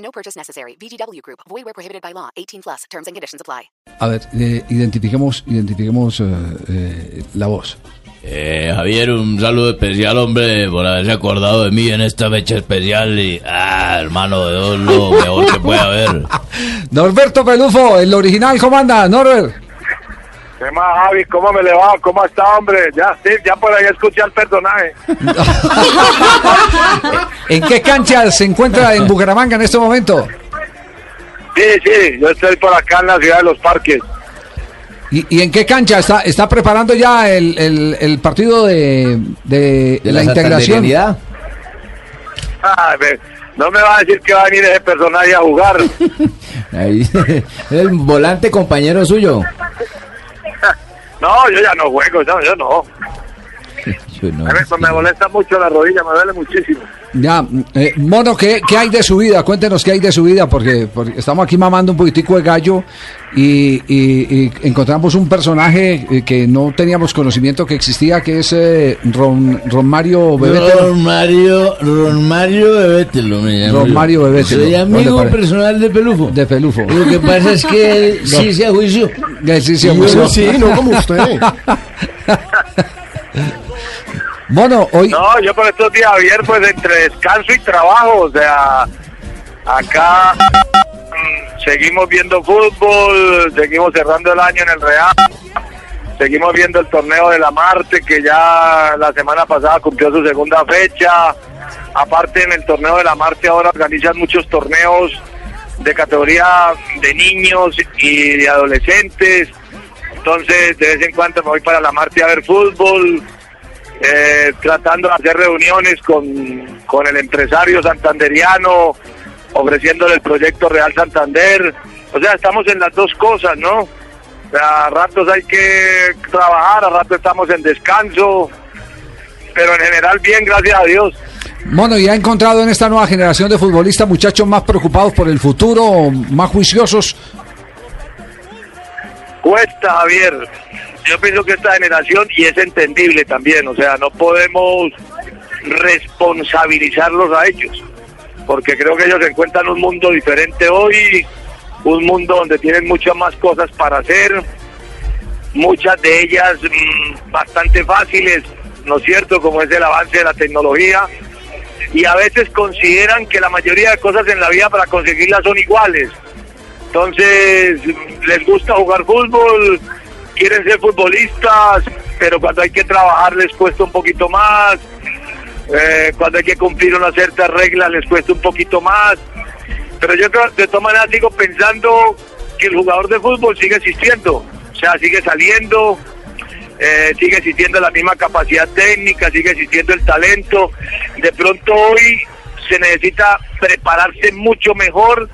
No purchase necessary. VGW Group. Void where prohibited by law. 18 plus. Terms and conditions apply. A ver, eh, identifiquemos, identifiquemos eh, eh, la voz. Eh, Javier, un saludo especial, hombre, por haberse acordado de mí en esta fecha especial. Y, ah, hermano, de Dios, lo mejor que puede haber. Norberto Pelufo, el original, ¿cómo anda, Norbert? ¿Qué más, Javi? ¿Cómo me le va? ¿Cómo está, hombre? Ya, sí, ya por ahí escuché al personaje. ¿En qué cancha se encuentra en Bucaramanga en este momento? Sí, sí, yo estoy por acá en la ciudad de los parques. ¿Y, y en qué cancha está, está preparando ya el, el- el partido de, de ¿De la, la integración? Ah, no me va a decir que va a venir ese personaje a jugar. Ahí, el volante compañero suyo. No, yo ya no juego, no, yo no. Yo no, A ver, me molesta mucho la rodilla, me duele muchísimo. Ya, eh, Mono, ¿qué, ¿qué hay de su vida? Cuéntenos qué hay de su vida, porque, porque estamos aquí mamando un poquitico de gallo y, y- y encontramos un personaje eh, que no teníamos conocimiento que existía, que es eh, Ron, Ron Mario Bebete. Ron Mario, Ron Mario Bebételo, me llamo Ron yo. Mario Bebételo. Soy ¿Dónde amigo personal de Pelufo. De Pelufo. Lo que pasa es que él sí se juicio. Eh, sí, sí, Y pues, yo no. sí, no como usted. Mono, hoy... No, yo por estos días, Javier, pues entre descanso y trabajo, o sea, acá mm, seguimos viendo fútbol, seguimos cerrando el año en el Real, seguimos viendo el torneo de la Marte, que ya la semana pasada cumplió su segunda fecha. Aparte, en el torneo de la Marte ahora organizan muchos torneos de categoría de niños y de adolescentes. Entonces, de vez en cuando me voy para la Marte a ver fútbol eh, tratando de hacer reuniones con, con el empresario santanderiano, ofreciéndole el proyecto Real Santander. O sea, estamos en las dos cosas, ¿no? A ratos hay que trabajar, a ratos estamos en descanso, pero en general bien, gracias a Dios. Mono, ¿y ha encontrado en esta nueva generación de futbolistas muchachos más preocupados por el futuro, más juiciosos? Cuesta, Javier. Yo pienso que esta generación, y es entendible también, o sea, no podemos responsabilizarlos a ellos, porque creo que ellos encuentran un mundo diferente hoy, un mundo donde tienen muchas más cosas para hacer, muchas de ellas mm, bastante fáciles, ¿no es cierto? Como es el avance de la tecnología, y a veces consideran que la mayoría de cosas en la vida para conseguirlas son iguales. Entonces, les gusta jugar fútbol, quieren ser futbolistas, pero cuando hay que trabajar les cuesta un poquito más, eh, cuando hay que cumplir unas ciertas reglas les cuesta un poquito más. Pero yo de todas maneras sigo pensando que el jugador de fútbol sigue existiendo, o sea, sigue saliendo, eh, sigue existiendo la misma capacidad técnica, sigue existiendo el talento. De pronto hoy se necesita prepararse mucho mejor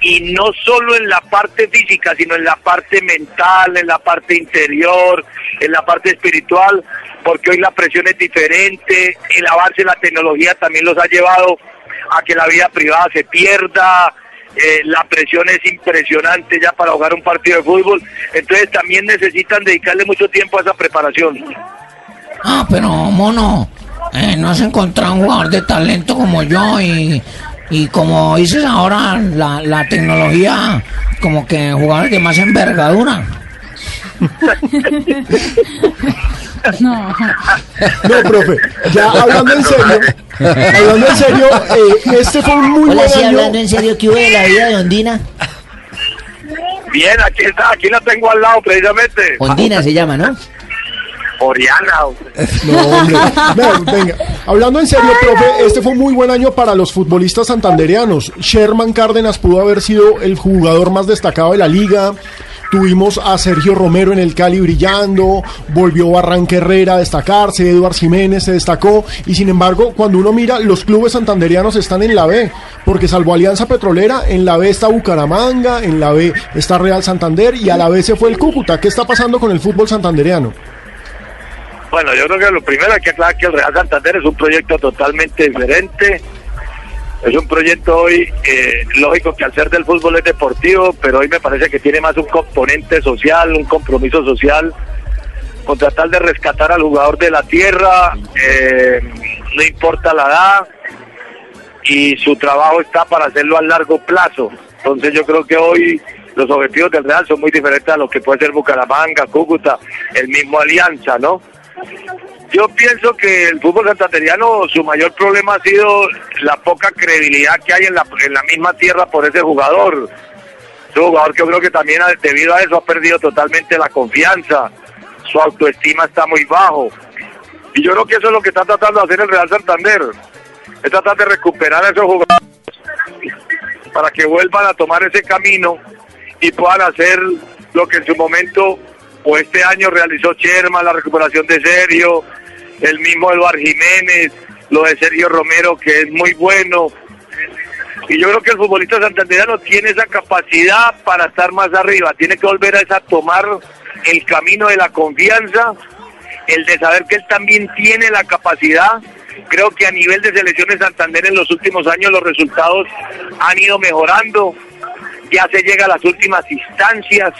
y no solo en la parte física, sino en la parte mental, en la parte interior, en la parte espiritual, porque hoy la presión es diferente, el avance de la tecnología también los ha llevado a que la vida privada se pierda, eh, la presión es impresionante ya para jugar un partido de fútbol, entonces también necesitan dedicarle mucho tiempo a esa preparación. Ah, pero mono, eh, no has encontrado un jugador de talento como yo y, y como dices ahora, la, la tecnología, como que jugadores de más envergadura. No. No, profe, ya hablando en serio, hablando en serio, eh, este fue un muy Hola, buen sí, año. hablando en serio, ¿qué hubo de la vida de Ondina? Bien, aquí está, aquí la tengo al lado precisamente. Ondina se llama, ¿no? Oriana. No, hombre. Venga, hablando en serio, profe, este fue un muy buen año para los futbolistas santanderianos. Sherman Cárdenas pudo haber sido el jugador más destacado de la liga. tuvimos a Sergio Romero en el Cali brillando, volvió Barranca Herrera a destacarse, Eduard Jiménez se destacó, y sin embargo, cuando uno mira, los clubes santanderianos están en la B, porque salvo Alianza Petrolera, en la B está Bucaramanga, en la B está Real Santander, y a la B se fue el Cúcuta. ¿Qué está pasando con el fútbol santanderiano? Bueno, yo creo que lo primero hay que aclarar que el Real Santander es un proyecto totalmente diferente. Es un proyecto hoy, eh, lógico que al ser del fútbol es deportivo, pero hoy me parece que tiene más un componente social, un compromiso social, con tratar de rescatar al jugador de la tierra, eh, no importa la edad, y su trabajo está para hacerlo a largo plazo. Entonces yo creo que hoy los objetivos del Real son muy diferentes a lo que puede ser Bucaramanga, Cúcuta, el mismo Alianza, ¿no? Yo pienso que el fútbol santanderiano, su mayor problema ha sido la poca credibilidad que hay en la, en la misma tierra por ese jugador. Ese jugador que creo que también debido a eso ha perdido totalmente la confianza, su autoestima está muy bajo. Y yo creo que eso es lo que está tratando de hacer el Real Santander, es tratar de recuperar a esos jugadores para que vuelvan a tomar ese camino y puedan hacer lo que en su momento o este año realizó Sherman, la recuperación de Sergio, el mismo Eduard Jiménez, lo de Sergio Romero que es muy bueno. Y yo creo que el futbolista santandereano tiene esa capacidad para estar más arriba, tiene que volver a esa tomar el camino de la confianza, el de saber que él también tiene la capacidad. Creo que a nivel de selecciones Santander en los últimos años los resultados han ido mejorando, ya se llega a las últimas instancias,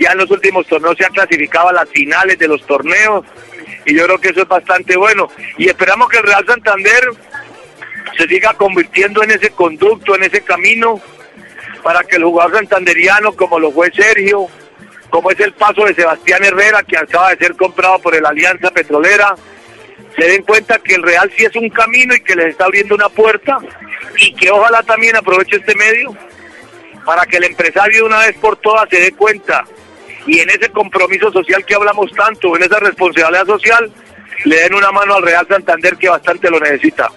ya en los últimos torneos se han clasificado a las finales de los torneos y yo creo que eso es bastante bueno. Y esperamos que el Real Santander se siga convirtiendo en ese conducto, en ese camino para que el jugador santanderiano como lo fue Sergio, como es el paso de Sebastián Herrera que acaba de ser comprado por el Alianza Petrolera, se den cuenta que el Real sí es un camino y que les está abriendo una puerta y que ojalá también aproveche este medio para que el empresario una vez por todas se dé cuenta y en ese compromiso social que hablamos tanto, en esa responsabilidad social, le den una mano al Real Santander que bastante lo necesita.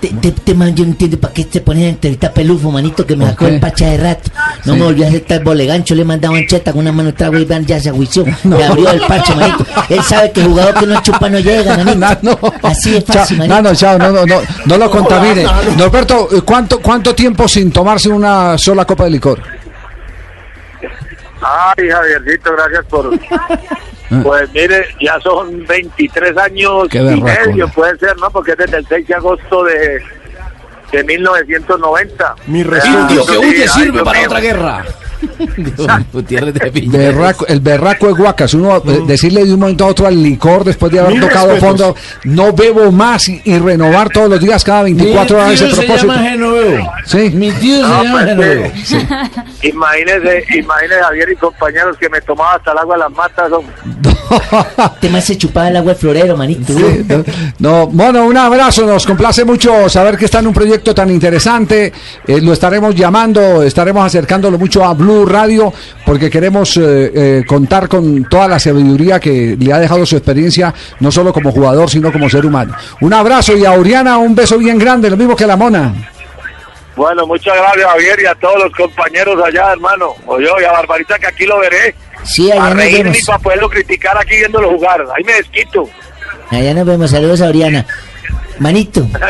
Te, te, este man, yo no entiendo para qué se pone a entrevistar pelufo, manito, que me ¿Por sacó el pacha de rato. No Sí. me volvió a aceptar bolegancho, le mandaba un cheta con una mano trago y van, ya se aguició. Le abrió el parche, manito. Él sabe que el jugador que no chupa no llega, manito. Nano. Así es Chao, fácil, manito. Nano, chao, no, no, no, no lo contamine. Norberto, eh, ¿cuánto, ¿cuánto tiempo sin tomarse una sola copa de licor? Ay, Javiercito, gracias por... Pues mire, ya son 23 años Qué y medio, ¿no? puede ser, ¿no? Porque es desde el 6 de agosto de, de 1990. Mi Ah, respeto. Indio que huye sirve para mío. otra guerra. Gutiérrez de. Berraco- el berraco de Guacas, uno eh, decirle de un momento a otro al licor después de haber Mil tocado respetos. fondo, no bebo más y, y renovar todos los días cada 24 horas ese Mi tío se propósito. llama Genoveo. Sí. Mi tío se No, llama pues, Genoveo. sí. Imagínese, imagínese Javier y compañeros que me tomaba hasta el agua de las matas. hombre. Man se chupaba el agua de florero, manito. Sí, no, no, Mono, un abrazo, nos complace mucho saber que está en un proyecto tan interesante, eh, lo estaremos llamando, estaremos acercándolo mucho a Blue Radio, porque queremos eh, eh, contar con toda la sabiduría que le ha dejado su experiencia, no solo como jugador, sino como ser humano. Un abrazo y a Oriana un beso bien grande, lo mismo que a la Mona. Bueno, muchas gracias Javier y a todos los compañeros allá, hermano. O yo y a Barbarita que aquí lo veré. Sí, A allá nos reírme vemos. y para poderlo criticar aquí viéndolo jugar. Ahí me desquito. Allá nos vemos. Saludos a Oriana. Manito, pues,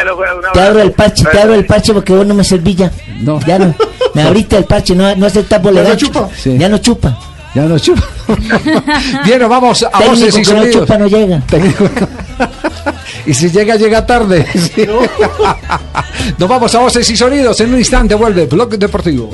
te abro el parche, te abro el parche porque vos no me servís ya. No. Ya no. Me abriste el parche, no, no aceptas bolegancho. chupa. Sí. Ya no chupa. Ya nos chupa. Bien, nos vamos a Técnico voces y que no sonidos. chupa no llega. Técnico. y si llega, llega tarde. Sí. Nos vamos a voces y sonidos. En un instante vuelve Blog Deportivo.